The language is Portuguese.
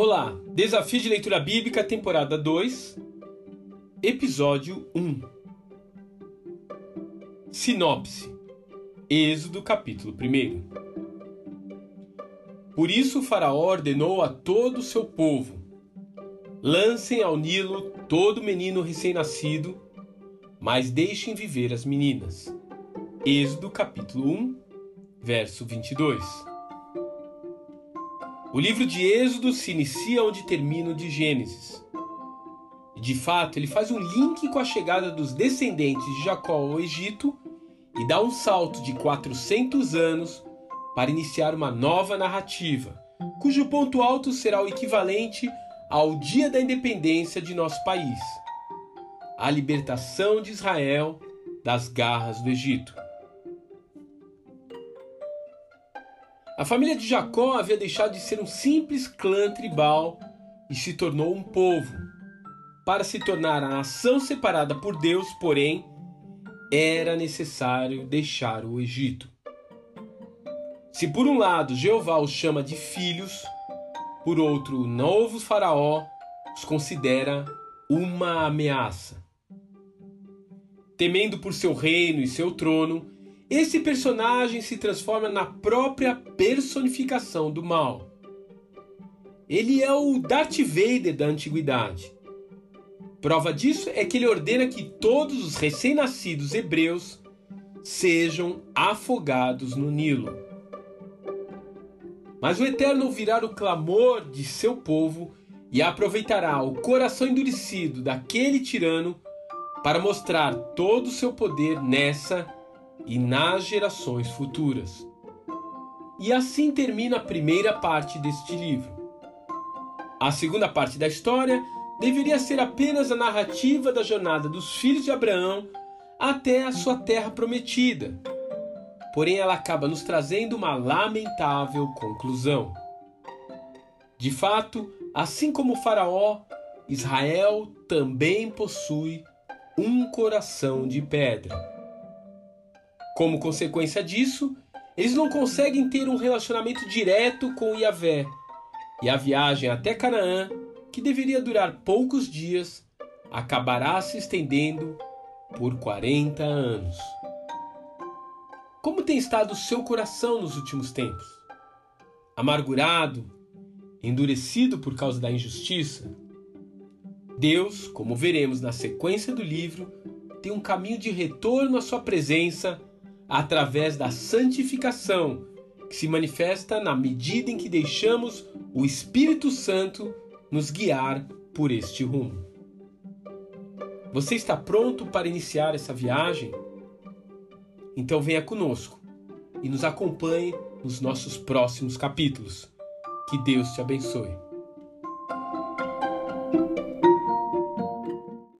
Olá, Desafio de Leitura Bíblica, temporada 2, episódio 1. Sinopse: Êxodo, capítulo 1. Por isso o Faraó ordenou a todo o seu povo: lancem ao Nilo todo menino recém-nascido, mas deixem viver as meninas. Êxodo, capítulo 1, verso 22. O livro de Êxodo se inicia onde termina o de Gênesis. E de fato, ele faz um link com a chegada dos descendentes de Jacó ao Egito e dá um salto de 400 anos para iniciar uma nova narrativa, cujo ponto alto será o equivalente ao dia da independência de nosso país a libertação de Israel das garras do Egito. A família de Jacó havia deixado de ser um simples clã tribal e se tornou um povo. Para se tornar a nação separada por Deus, porém, era necessário deixar o Egito. Se por um lado Jeová os chama de filhos, por outro, o novo Faraó os considera uma ameaça. Temendo por seu reino e seu trono, esse personagem se transforma na própria personificação do mal. Ele é o Darth Vader da antiguidade. Prova disso é que ele ordena que todos os recém-nascidos hebreus sejam afogados no Nilo. Mas o Eterno ouvirá o clamor de seu povo e aproveitará o coração endurecido daquele tirano para mostrar todo o seu poder nessa e nas gerações futuras. E assim termina a primeira parte deste livro. A segunda parte da história deveria ser apenas a narrativa da jornada dos filhos de Abraão até a sua terra prometida. Porém, ela acaba nos trazendo uma lamentável conclusão. De fato, assim como Faraó, Israel também possui um coração de pedra. Como consequência disso, eles não conseguem ter um relacionamento direto com Yahvé, e a viagem até Canaã, que deveria durar poucos dias, acabará se estendendo por 40 anos. Como tem estado o seu coração nos últimos tempos? Amargurado, endurecido por causa da injustiça? Deus, como veremos na sequência do livro, tem um caminho de retorno à sua presença através da santificação, que se manifesta na medida em que deixamos o Espírito Santo nos guiar por este rumo. Você está pronto para iniciar essa viagem? Então venha conosco e nos acompanhe nos nossos próximos capítulos. Que Deus te abençoe.